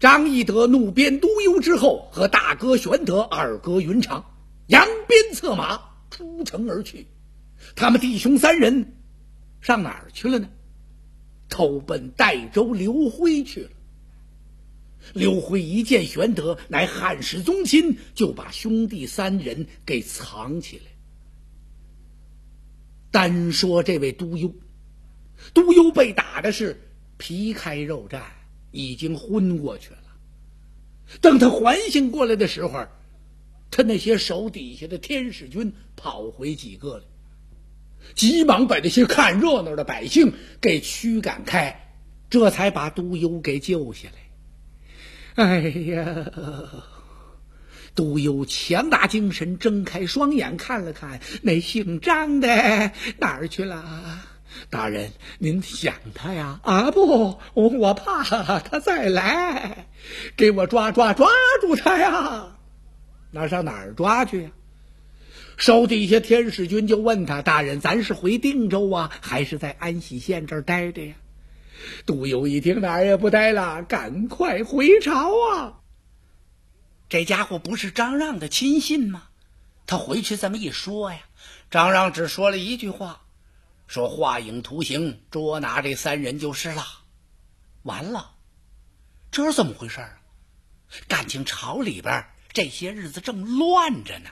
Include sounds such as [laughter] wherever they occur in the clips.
张翼德怒鞭督邮之后，和大哥玄德、二哥云长扬鞭策马出城而去。他们弟兄三人上哪儿去了呢？投奔代州刘辉去了。刘辉一见玄德乃汉室宗亲，就把兄弟三人给藏起来。单说这位督邮，督邮被打的是皮开肉绽，已经昏过去了。等他缓醒过来的时候，他那些手底下的天使军跑回几个了，急忙把那些看热闹的百姓给驱赶开，这才把督邮给救下来。哎呀！都有强大精神，睁开双眼看了看那姓张的哪儿去了？大人，您想他呀？啊不，我怕他再来，给我抓抓抓住他呀！那上哪儿抓去呀？手底下天使军就问他：“大人，咱是回定州啊，还是在安喜县这儿待着呀？”杜游一听，哪儿也不待了，赶快回朝啊！这家伙不是张让的亲信吗？他回去这么一说呀，张让只说了一句话，说画影图形捉拿这三人就是了。完了，这是怎么回事啊？感情朝里边这些日子正乱着呢。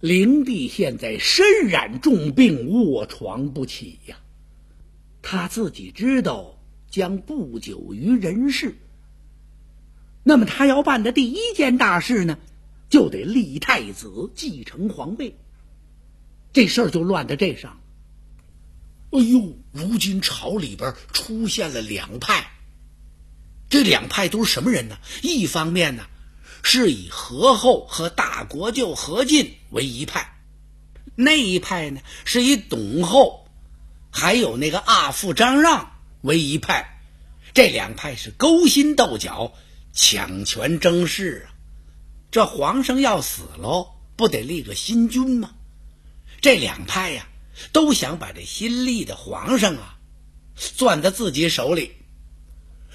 灵帝现在身染重病，卧床不起呀。他自己知道将不久于人世。那么他要办的第一件大事呢，就得立太子继承皇位。这事儿就乱在这上。哎呦，如今朝里边出现了两派。这两派都是什么人呢？一方面呢，是以何后和大国舅何进为一派；那一派呢，是以董后还有那个阿父张让为一派。这两派是勾心斗角。抢权争势啊！这皇上要死喽，不得立个新君吗？这两派呀，都想把这新立的皇上啊，攥在自己手里。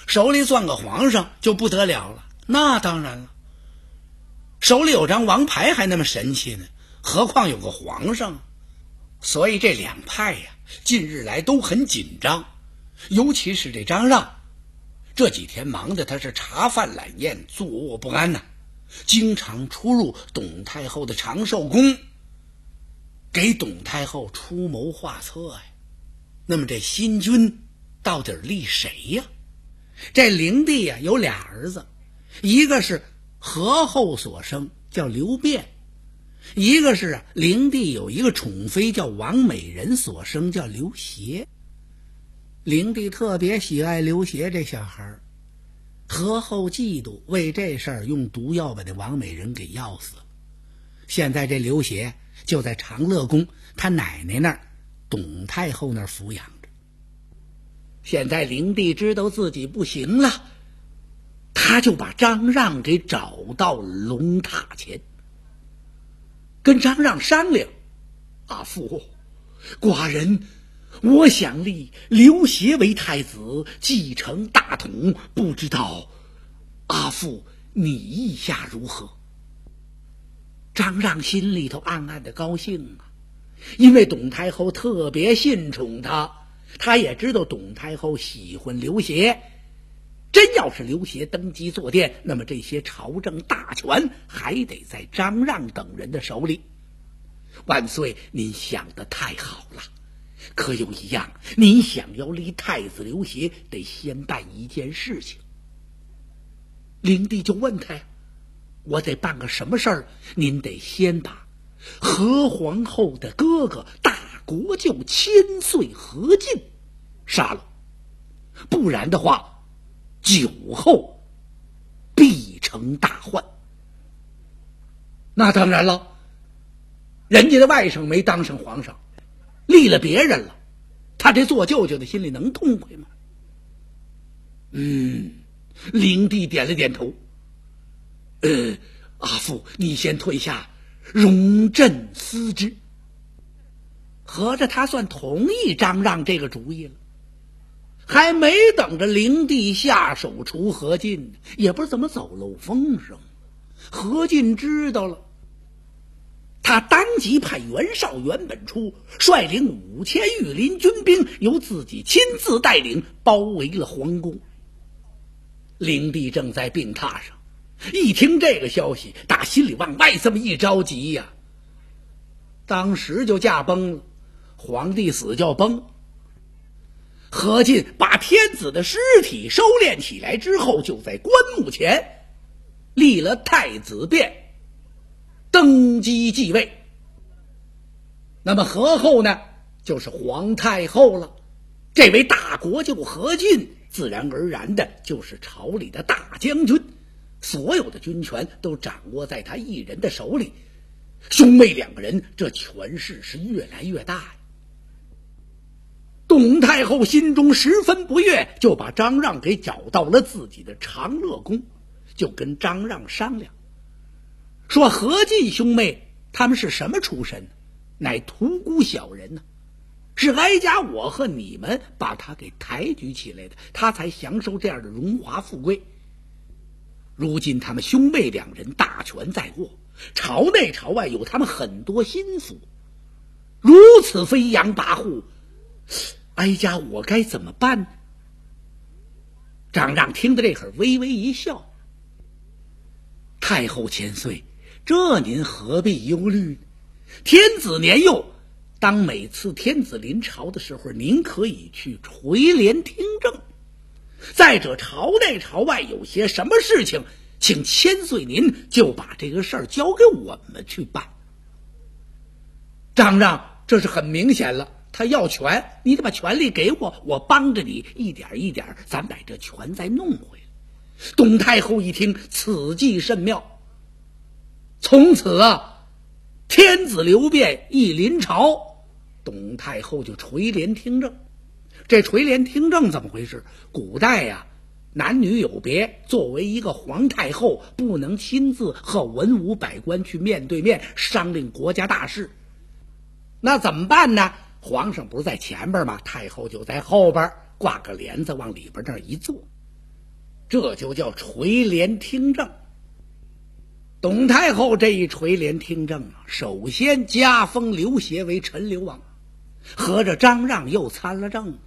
手里攥个皇上就不得了了。那当然了，手里有张王牌还那么神气呢，何况有个皇上？所以这两派呀，近日来都很紧张，尤其是这张让。这几天忙的他是茶饭懒咽，坐卧不安呐，经常出入董太后的长寿宫，给董太后出谋划策呀。那么这新君到底立谁呀？这灵帝呀有俩儿子，一个是何后所生，叫刘辩；一个是啊灵帝有一个宠妃叫王美人所生，叫刘协。灵帝特别喜爱刘协这小孩儿，何后嫉妒，为这事儿用毒药把那王美人给药死了。现在这刘协就在长乐宫他奶奶那儿，董太后那儿抚养着。现在灵帝知道自己不行了，他就把张让给找到龙塔前，跟张让商量：“阿父，寡人。”我想立刘协为太子，继承大统。不知道阿父你意下如何？张让心里头暗暗的高兴啊，因为董太后特别信宠他，他也知道董太后喜欢刘协。真要是刘协登基坐殿，那么这些朝政大权还得在张让等人的手里。万岁，您想的太好了。可有一样，您想要立太子刘协，得先办一件事情。灵帝就问他呀：“我得办个什么事儿？您得先把何皇后的哥哥大国舅千岁何进杀了，不然的话，酒后必成大患。”那当然了，人家的外甥没当上皇上。立了别人了，他这做舅舅的心里能痛快吗？嗯，灵帝点了点头。呃，[coughs] 阿父，你先退下，容朕思之。合着他算同意张让这个主意了。还没等着灵帝下手除何进，也不知怎么走漏风声。何进知道了，他当即派袁绍、袁本初率领五千御林军兵，由自己亲自带领，包围了皇宫。灵帝正在病榻上，一听这个消息，打心里往外这么一着急呀，当时就驾崩了。皇帝死叫崩。何进把天子的尸体收敛起来之后，就在棺木前立了太子殿，登基继位。那么何后呢？就是皇太后了。这位大国舅何进，自然而然的就是朝里的大将军，所有的军权都掌握在他一人的手里。兄妹两个人，这权势是越来越大呀。董太后心中十分不悦，就把张让给找到了自己的长乐宫，就跟张让商量，说：“何进兄妹他们是什么出身？乃屠沽小人呢，是哀家我和你们把他给抬举起来的，他才享受这样的荣华富贵。如今他们兄妹两人大权在握，朝内朝外有他们很多心腹，如此飞扬跋扈。”哀家，我该怎么办？张让听得这会儿，微微一笑。太后千岁，这您何必忧虑？天子年幼，当每次天子临朝的时候，您可以去垂帘听政。再者，朝内朝外有些什么事情，请千岁您就把这个事儿交给我们去办。张让，这是很明显了。他要权，你得把权力给我，我帮着你一点一点，咱把这权再弄回来。董太后一听，此计甚妙。从此啊，天子刘辩一临朝，董太后就垂帘听政。这垂帘听政怎么回事？古代呀，男女有别，作为一个皇太后，不能亲自和文武百官去面对面商量国家大事，那怎么办呢？皇上不是在前边吗？太后就在后边挂个帘子，往里边那一坐，这就叫垂帘听政。董太后这一垂帘听政啊，首先加封刘协为陈留王，合着张让又参了政。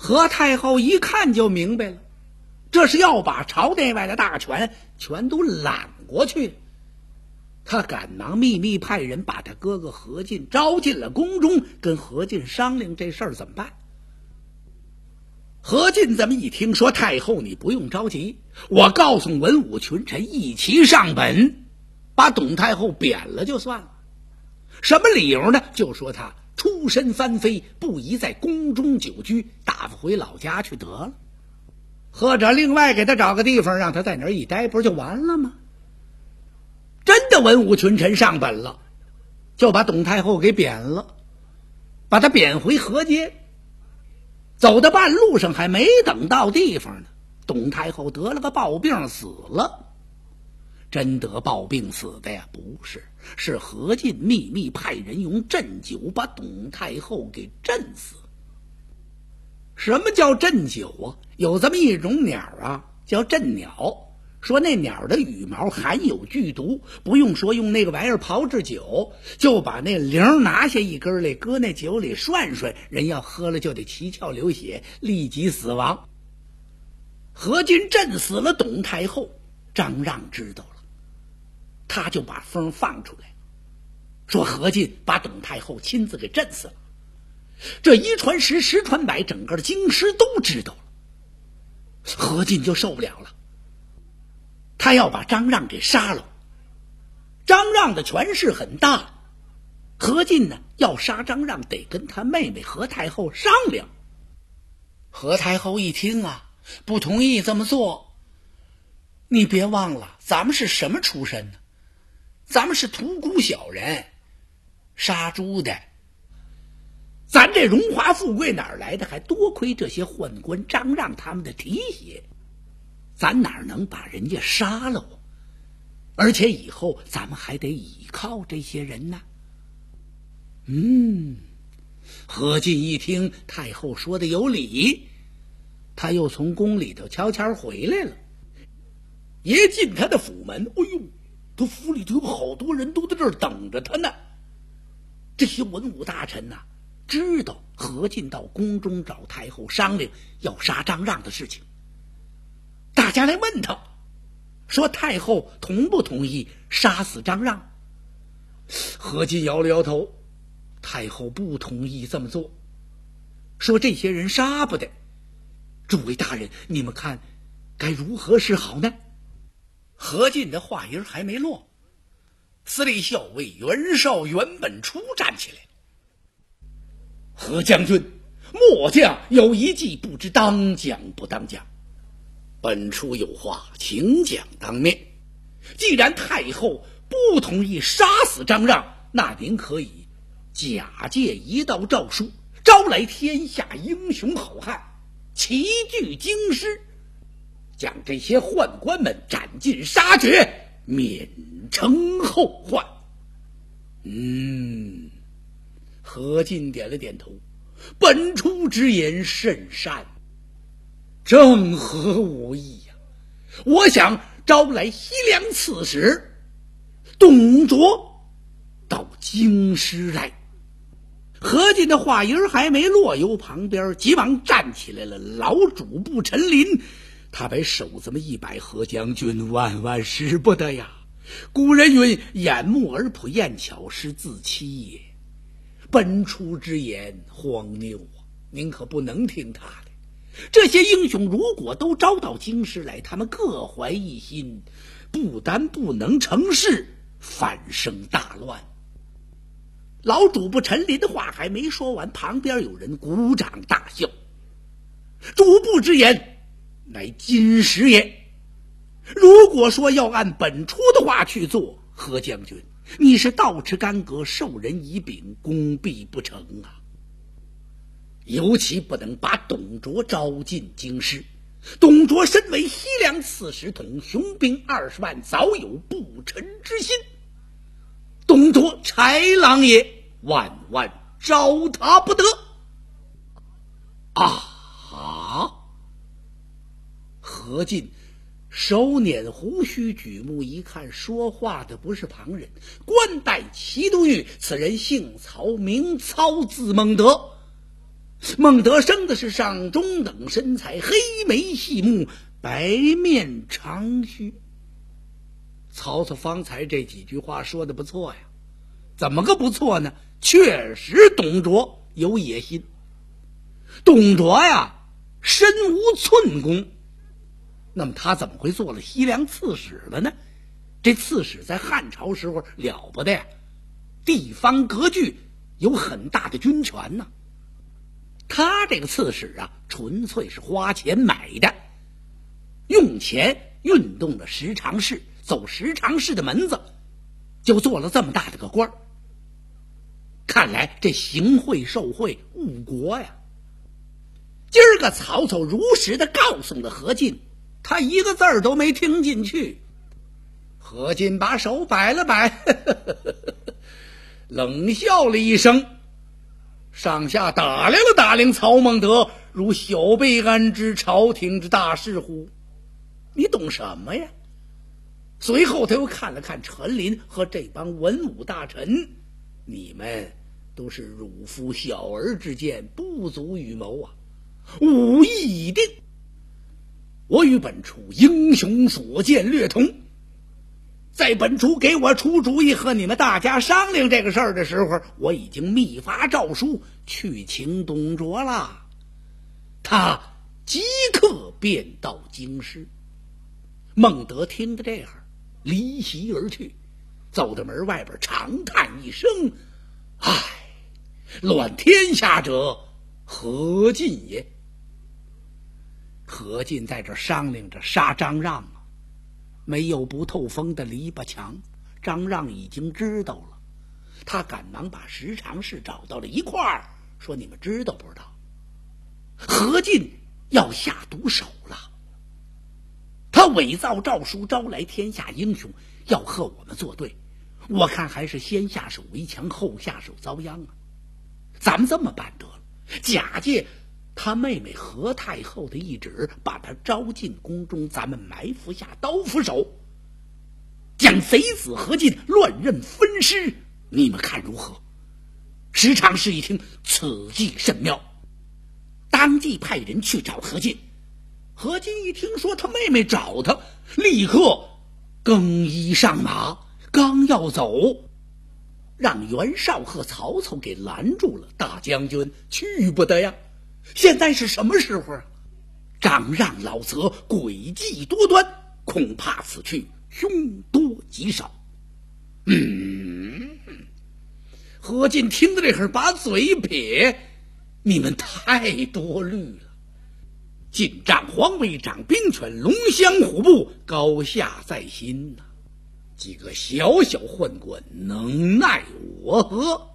何太后一看就明白了，这是要把朝内外的大权全都揽过去。他赶忙秘密派人把他哥哥何进招进了宫中，跟何进商量这事儿怎么办。何进这么一听，说：“太后，你不用着急，我告诉文武群臣一齐上本，把董太后贬了就算了。什么理由呢？就说他孤身翻飞，不宜在宫中久居，打发回老家去得了，或者另外给他找个地方，让他在那儿一待，不就完了吗？”真的文武群臣上本了，就把董太后给贬了，把他贬回河间。走到半路上，还没等到地方呢，董太后得了个暴病死了。真得暴病死的呀？不是，是何进秘密派人用鸩酒把董太后给鸩死。什么叫鸩酒啊？有这么一种鸟啊，叫鸩鸟。说那鸟的羽毛含有剧毒，不用说用那个玩意儿炮制酒，就把那铃拿下一根来，搁那酒里涮涮，人要喝了就得七窍流血，立即死亡。何进震死了董太后，张让知道了，他就把风放出来，说何进把董太后亲自给震死了。这一传十，十传百，整个京师都知道了，何进就受不了了。他要把张让给杀了。张让的权势很大，何进呢？要杀张让，得跟他妹妹何太后商量。何太后一听啊，不同意这么做。你别忘了，咱们是什么出身呢？咱们是屠沽小人，杀猪的。咱这荣华富贵哪儿来的？还多亏这些宦官张让他们的提携。咱哪能把人家杀了？而且以后咱们还得倚靠这些人呢。嗯，何进一听太后说的有理，他又从宫里头悄悄回来了。一进他的府门，哎呦，他府里头有好多人都在这儿等着他呢。这些文武大臣呐，知道何进到宫中找太后商量要杀张让的事情，大家来问他，说太后同不同意杀死张让？何进摇了摇头，太后不同意这么做，说这些人杀不得。诸位大人，你们看该如何是好呢？何进的话音还没落。司隶校尉袁绍、袁本初站起来。何将军，末将有一计，不知当讲不当讲。本初有话，请讲当面。既然太后不同意杀死张让，那您可以假借一道诏书，招来天下英雄好汉，齐聚京师，将这些宦官们斩尽杀绝。免成后患。嗯，何进点了点头。本初之言甚善，正合我意呀！我想招来西凉刺史董卓到京师来。何进的话音还没落，由旁边急忙站起来了。老主簿陈琳。他把手这么一摆，何将军万万使不得呀！古人云：“眼目而不厌巧，是自欺也。”本初之言荒谬啊！您可不能听他的。这些英雄如果都招到京师来，他们各怀一心，不但不能成事，反生大乱。老主簿陈林的话还没说完，旁边有人鼓掌大笑。主簿之言。乃金石也。如果说要按本初的话去做，何将军，你是倒吃干戈，授人以柄，功必不成啊！尤其不能把董卓招进京师。董卓身为西凉刺史，统雄兵二十万，早有不臣之心。董卓豺狼也，万万招他不得。啊！何进手捻胡须，举目一看，说话的不是旁人，官带齐都尉。此人姓曹，名操，字孟德。孟德生的是上中等身材，黑眉细目，白面长须。曹操方才这几句话说的不错呀，怎么个不错呢？确实，董卓有野心。董卓呀，身无寸功。那么他怎么会做了西凉刺史了呢？这刺史在汉朝时候了不得呀，地方割据有很大的军权呢。他这个刺史啊，纯粹是花钱买的，用钱运动了十常侍，走十常侍的门子，就做了这么大的个官看来这行贿受贿误国呀。今儿个曹操如实的告诉了何进。他一个字儿都没听进去。何进把手摆了摆，冷笑了一声，上下打量了打量曹孟德，如小辈安知朝廷之大事乎？你懂什么呀？随后他又看了看陈琳和这帮文武大臣，你们都是汝夫小儿之见，不足与谋啊！武艺已定。我与本初英雄所见略同，在本初给我出主意和你们大家商量这个事儿的时候，我已经密发诏书去请董卓了，他即刻便到京师。孟德听得这样，离席而去，走到门外边，长叹一声：“唉，乱天下者何进也。”何进在这商量着杀张让啊，没有不透风的篱笆墙。张让已经知道了，他赶忙把十常侍找到了一块儿，说：“你们知道不知道？何进要下毒手了。他伪造诏书，招来天下英雄，要和我们作对。我看还是先下手为强，后下手遭殃啊！咱们这么办得了，假借他妹妹何太后的懿旨，把他招进宫中，咱们埋伏下刀斧手，将贼子何进乱刃分尸。你们看如何？石常氏一听，此计甚妙，当即派人去找何进。何进一听说他妹妹找他，立刻更衣上马，刚要走，让袁绍和曹操给拦住了。大将军去不得呀！现在是什么时候啊？张让老贼诡计多端，恐怕此去凶多吉少。嗯。何进听到这会儿，把嘴撇：“你们太多虑了。进帐黄威掌兵权，龙骧虎步，高下在心呐。几个小小宦官能奈我何？”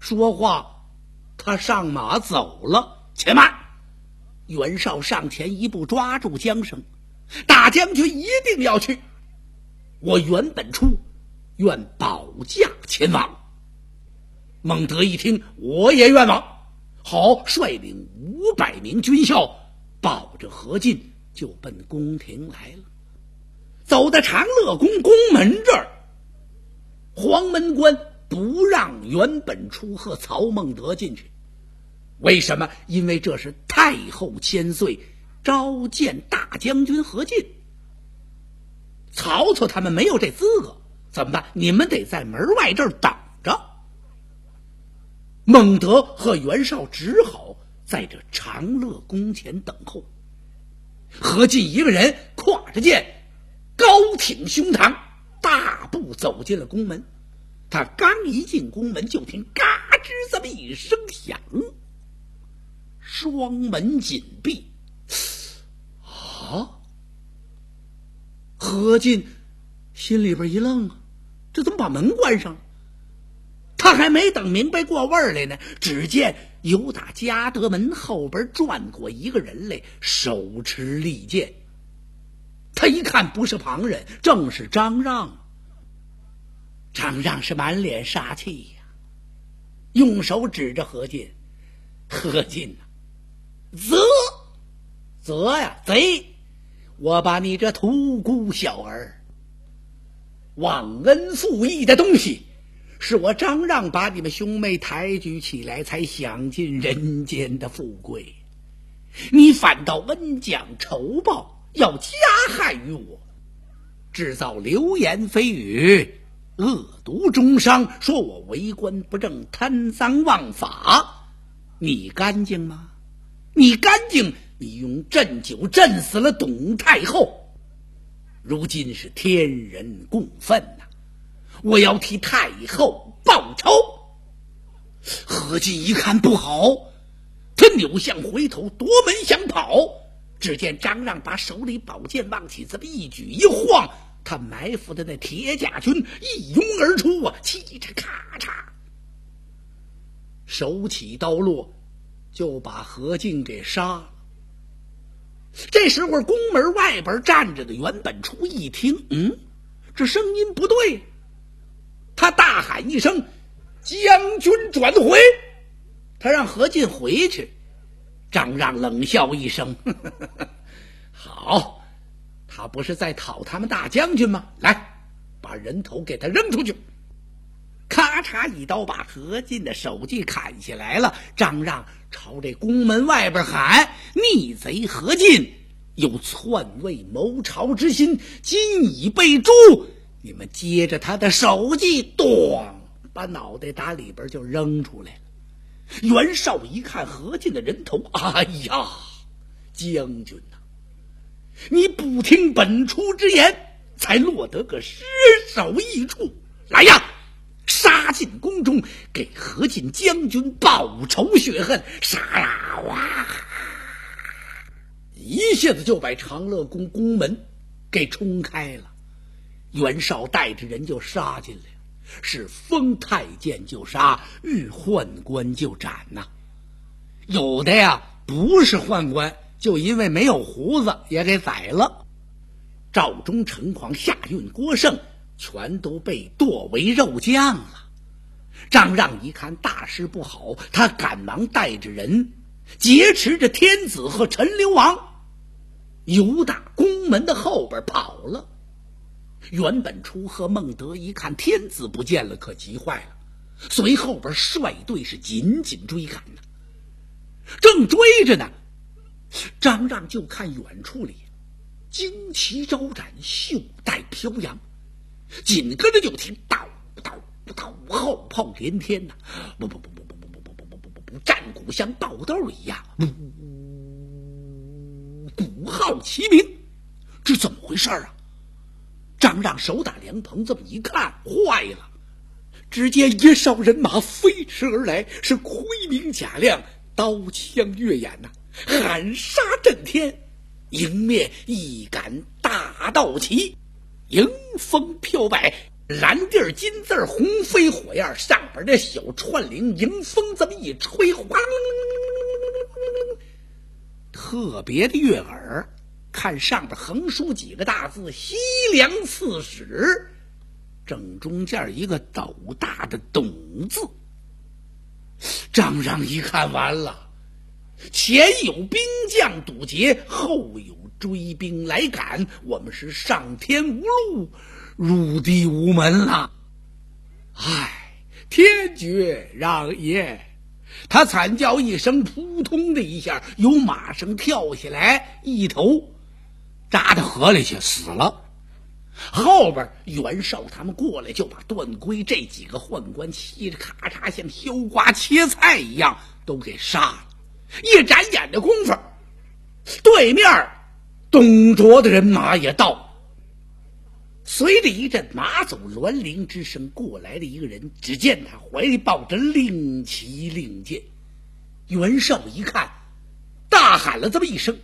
说话，他上马走了。且慢！袁绍上前一步，抓住缰绳：“大将军一定要去。我袁本初愿保驾前往。”孟德一听，我也愿往。好，率领五百名军校，抱着何进就奔宫廷来了。走到长乐宫宫门这儿，黄门官不让袁本初和曹孟德进去。为什么？因为这是太后千岁召见大将军何进。曹操他们没有这资格，怎么办？你们得在门外这儿等着。孟德和袁绍只好在这长乐宫前等候。何进一个人挎着剑，高挺胸膛，大步走进了宫门。他刚一进宫门，就听“嘎吱”这么一声响，双门紧闭。啊！何进心里边一愣，这怎么把门关上了？他还没等明白过味儿来呢，只见由打嘉德门后边转过一个人来，手持利剑。他一看不是旁人，正是张让。张让是满脸杀气呀，用手指着何进：“何进，贼，贼呀，贼！我把你这屠孤小儿、忘恩负义的东西！”是我张让把你们兄妹抬举起来，才享尽人间的富贵。你反倒恩将仇报，要加害于我，制造流言蜚语，恶毒中伤，说我为官不正，贪赃枉法。你干净吗？你干净？你用鸩酒鸩死了董太后，如今是天人共愤呐！我要替太后报仇。何进一看不好，他扭向回头夺门想跑，只见张让把手里宝剑往起这么一举一晃，他埋伏的那铁甲军一拥而出啊，嘁哧咔嚓，手起刀落，就把何进给杀了。这时候，宫门外边站着的袁本初一听，嗯，这声音不对。他大喊一声：“将军转回！”他让何进回去。张让冷笑一声：“ [laughs] 好，他不是在讨他们大将军吗？来，把人头给他扔出去！”咔嚓一刀把何进的首级砍下来了。张让朝这宫门外边喊：“逆贼何进有篡位谋朝之心，今已被诛。”你们接着他的手机，咚，把脑袋打里边就扔出来了。袁绍一看何进的人头，哎呀，将军呐，你不听本初之言，才落得个尸首异处。来呀，杀进宫中，给何进将军报仇雪恨。杀呀！哇，一下子就把长乐宫宫门给冲开了。袁绍带着人就杀进来是封太监就杀，遇宦官就斩呐。有的呀不是宦官，就因为没有胡子也给宰了。赵忠、陈狂、夏运、郭盛全都被剁为肉酱了。张让一看大事不好，他赶忙带着人劫持着天子和陈留王，由打宫门的后边跑了。原本出和孟德一看天子不见了，可急坏了，随后边率队是紧紧追赶呢。正追着呢，张让就看远处里旌旗招展，袖带飘扬，紧跟着就听到。到后炮连天呐！不不不不不不不不不不不不，战鼓像爆豆一样，呜鼓号齐鸣，这怎么回事啊？张让手打凉棚，这么一看，坏了！只见一哨人马飞驰而来，是盔明甲亮，刀枪跃眼呐，喊杀震天，迎面一杆大道旗，迎风飘摆。蓝地儿金字儿红飞火焰上边这小串铃迎风这么一吹，哗，特别的悦耳。看上边横书几个大字“西凉刺史”，正中间一个斗大的“董”字。张让一看完了，前有兵将堵截，后有追兵来赶，我们是上天无路。入地无门了，唉，天绝让爷！他惨叫一声，扑通的一下，由马上跳下来，一头扎到河里去死了。后边袁绍他们过来，就把段珪这几个宦官嘁哩咔嚓，像削瓜切菜一样都给杀了。一眨眼的功夫，对面董卓的人马也到。随着一阵马走銮铃之声，过来了一个人。只见他怀里抱着令旗令箭。袁绍一看，大喊了这么一声：“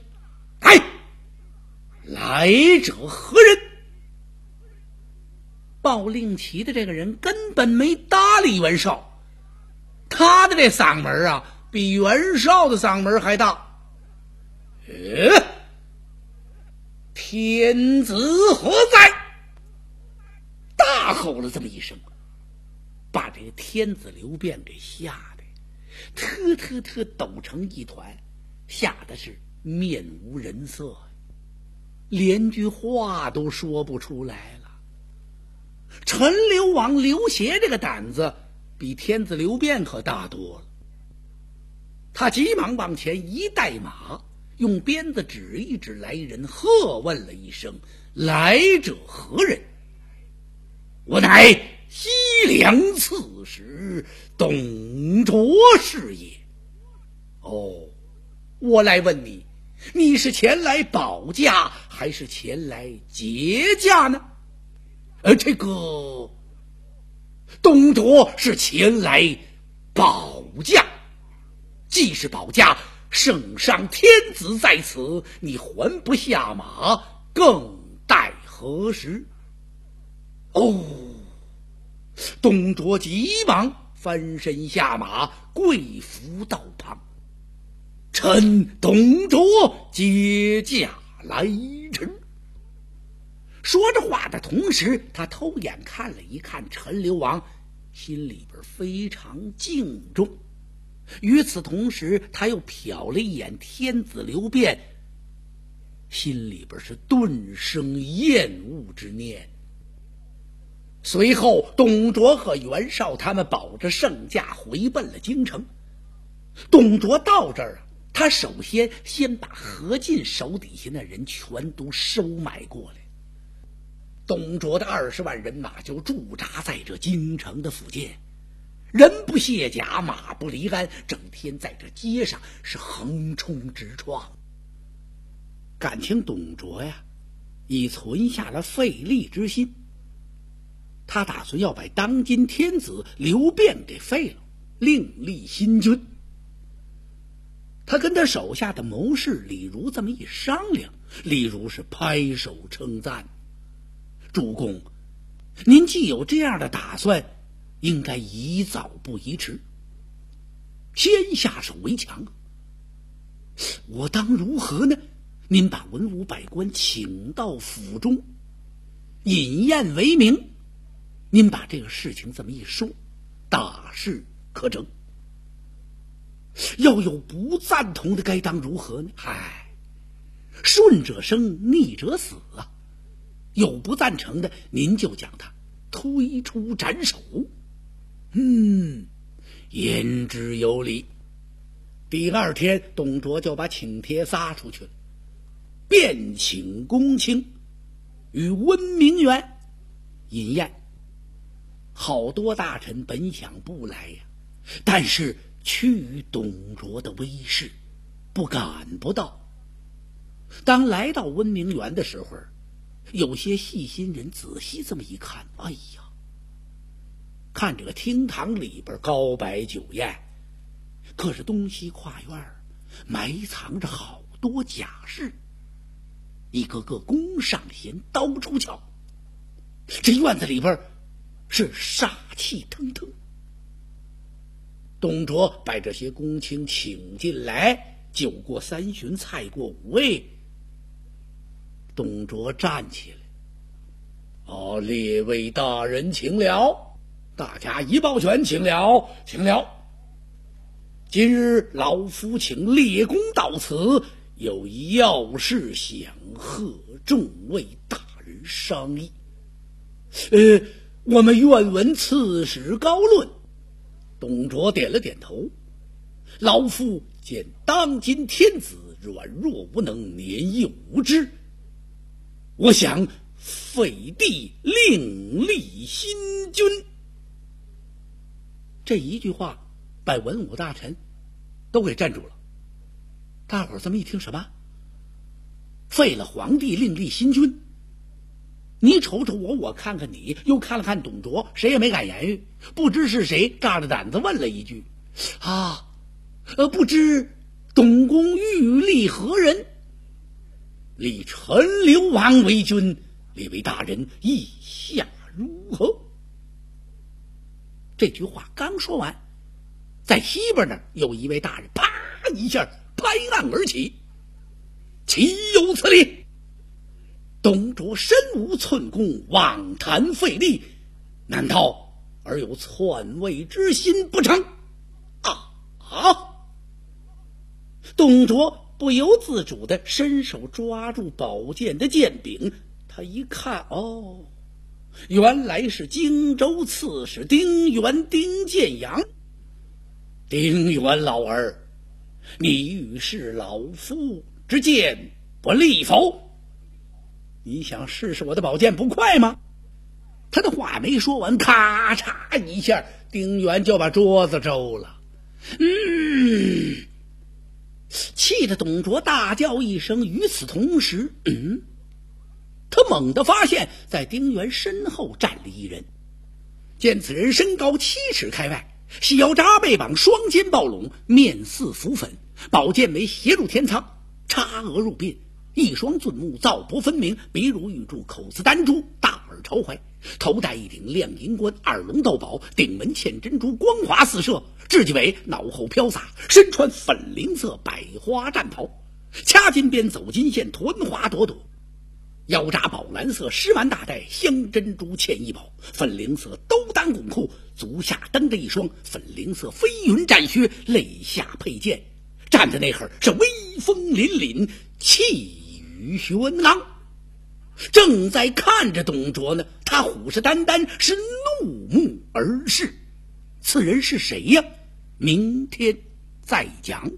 哎，来者何人？”抱令旗的这个人根本没搭理袁绍，他的这嗓门啊，比袁绍的嗓门还大。呃，天子何在？吼了这么一声，把这个天子刘辩给吓得特特特抖成一团，吓得是面无人色，连句话都说不出来了。陈留王刘协这个胆子比天子刘辩可大多了，他急忙往前一带马，用鞭子指一指来人，喝问了一声：“来者何人？”我乃西凉刺史董卓是也。哦，我来问你，你是前来保驾还是前来劫驾呢？呃，这个董卓是前来保驾。既是保驾，圣上天子在此，你还不下马，更待何时？哦，董卓急忙翻身下马，跪伏道旁。臣董卓接驾来迟。说着话的同时，他偷眼看了一看陈留王，心里边非常敬重。与此同时，他又瞟了一眼天子刘辩，心里边是顿生厌恶之念。随后，董卓和袁绍他们保着圣驾回奔了京城。董卓到这儿啊，他首先先把何进手底下的人全都收买过来。董卓的二十万人马就驻扎在这京城的附近，人不卸甲，马不离鞍，整天在这街上是横冲直撞。感情董卓呀，已存下了废立之心。他打算要把当今天子刘辩给废了，另立新君。他跟他手下的谋士李儒这么一商量，李儒是拍手称赞：“主公，您既有这样的打算，应该宜早不宜迟，先下手为强。我当如何呢？您把文武百官请到府中，饮宴为名。”您把这个事情这么一说，大事可成。要有不赞同的，该当如何呢？嗨，顺者生，逆者死啊！有不赞成的，您就将他推出斩首。嗯，言之有理。第二天，董卓就把请帖撒出去了，便请公卿与温明元饮宴。好多大臣本想不来呀，但是。屈于董卓的威势，不敢不到。当来到温明园的时候，有些细心人仔细这么一看，哎呀，看这个厅堂里边高摆酒宴，可是东西跨院埋藏着好多甲士，一个个弓上弦，刀出鞘，这院子里边是杀气腾腾。董卓把这些公卿请进来，酒过三巡，菜过五味。董卓站起来：“哦，列位大人，请了！大家一抱拳，请了，请了。今日老夫请列公到此，有要事想和众位大人商议。呃，我们愿闻刺史高论。”董卓点了点头，老夫见当今天子软弱无能，年幼无知，我想废帝另立新君。这一句话把文武大臣都给镇住了。大伙儿这么一听，什么？废了皇帝，另立新君？你瞅瞅我，我看看你，又看了看董卓，谁也没敢言语。不知是谁炸着胆子问了一句：“啊，呃，不知董公欲立何人？立陈留王为君，列位大人意下如何？”这句话刚说完，在西边那有一位大人，啪一下拍案而起：“岂有此理！”董卓身无寸功，妄谈废立，难道而有篡位之心不成？啊啊！董卓不由自主的伸手抓住宝剑的剑柄，他一看，哦，原来是荆州刺史丁原丁建阳。丁原老儿，你欲试老夫之剑不利否？你想试试我的宝剑不快吗？他的话没说完，咔嚓一下，丁原就把桌子周了。嗯，气得董卓大叫一声。与此同时，嗯，他猛地发现，在丁原身后站了一人。见此人身高七尺开外，细腰扎背膀，双肩抱拢，面似浮粉，宝剑眉斜入天仓，插额入鬓。一双俊目，皂薄分明，鼻如玉柱，口似丹珠，大耳朝怀，头戴一顶亮银冠，二龙斗宝，顶门嵌珍珠，光华四射。雉鸡尾，脑后飘洒，身穿粉菱色百花战袍，掐金边，走金线，团花朵朵。腰扎宝蓝色狮丸大带，镶珍珠嵌一宝，粉菱色兜裆拱裤，足下蹬着一双粉菱色飞云战靴，肋下佩剑，站在那会儿是威风凛凛，气。于玄郎正在看着董卓呢，他虎视眈眈，是怒目而视。此人是谁呀？明天再讲。